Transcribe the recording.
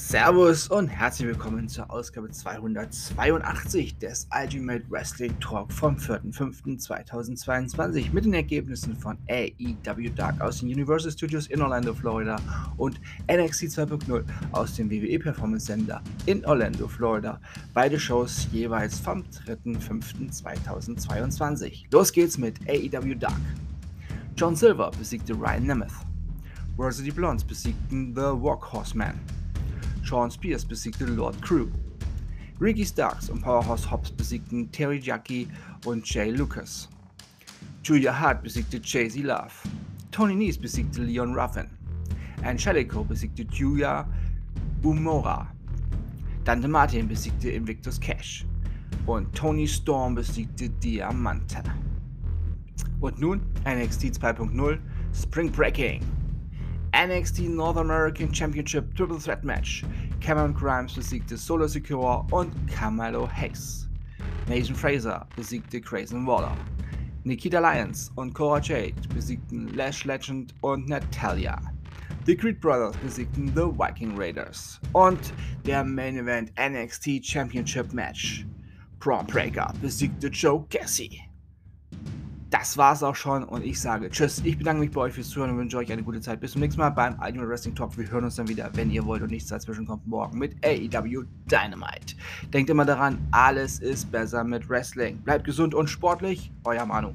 Servus und herzlich willkommen zur Ausgabe 282 des Ultimate Wrestling Talk vom 4.5.2022 mit den Ergebnissen von AEW Dark aus den Universal Studios in Orlando, Florida und NXT 2.0 aus dem WWE Performance Center in Orlando, Florida. Beide Shows jeweils vom 3.5.2022. Los geht's mit AEW Dark. John Silver besiegte Ryan Nemeth. Varsity Blondes besiegten The Workhorseman. Sean Spears besiegte Lord Crew. Ricky Starks und Powerhouse Hobbs besiegten Terry Jackie und Jay Lucas. Julia Hart besiegte Jay-Z Love. Tony Nese besiegte Leon Ruffin. Angelico besiegte Julia Umora. Dante Martin besiegte Invictus Cash. Und Tony Storm besiegte Diamante. Und nun NXT 2.0 Spring Breaking. NXT North American Championship Triple Threat Match. Cameron Grimes besiegte Solo Secure und Camelo Hayes. Nathan Fraser besiegte Grayson Waller. Nikita Lyons und Cora Jade besiegten Lash Legend und Natalia. Die Creed Brothers besiegten The Viking Raiders. Und der Main Event NXT Championship Match. Prom Breaker besiegte Joe Cassie das war's auch schon und ich sage Tschüss. Ich bedanke mich bei euch fürs Zuhören und wünsche euch eine gute Zeit. Bis zum nächsten Mal beim Ultimate Wrestling Talk. Wir hören uns dann wieder, wenn ihr wollt und nichts dazwischen kommt, morgen mit AEW Dynamite. Denkt immer daran, alles ist besser mit Wrestling. Bleibt gesund und sportlich. Euer Manu.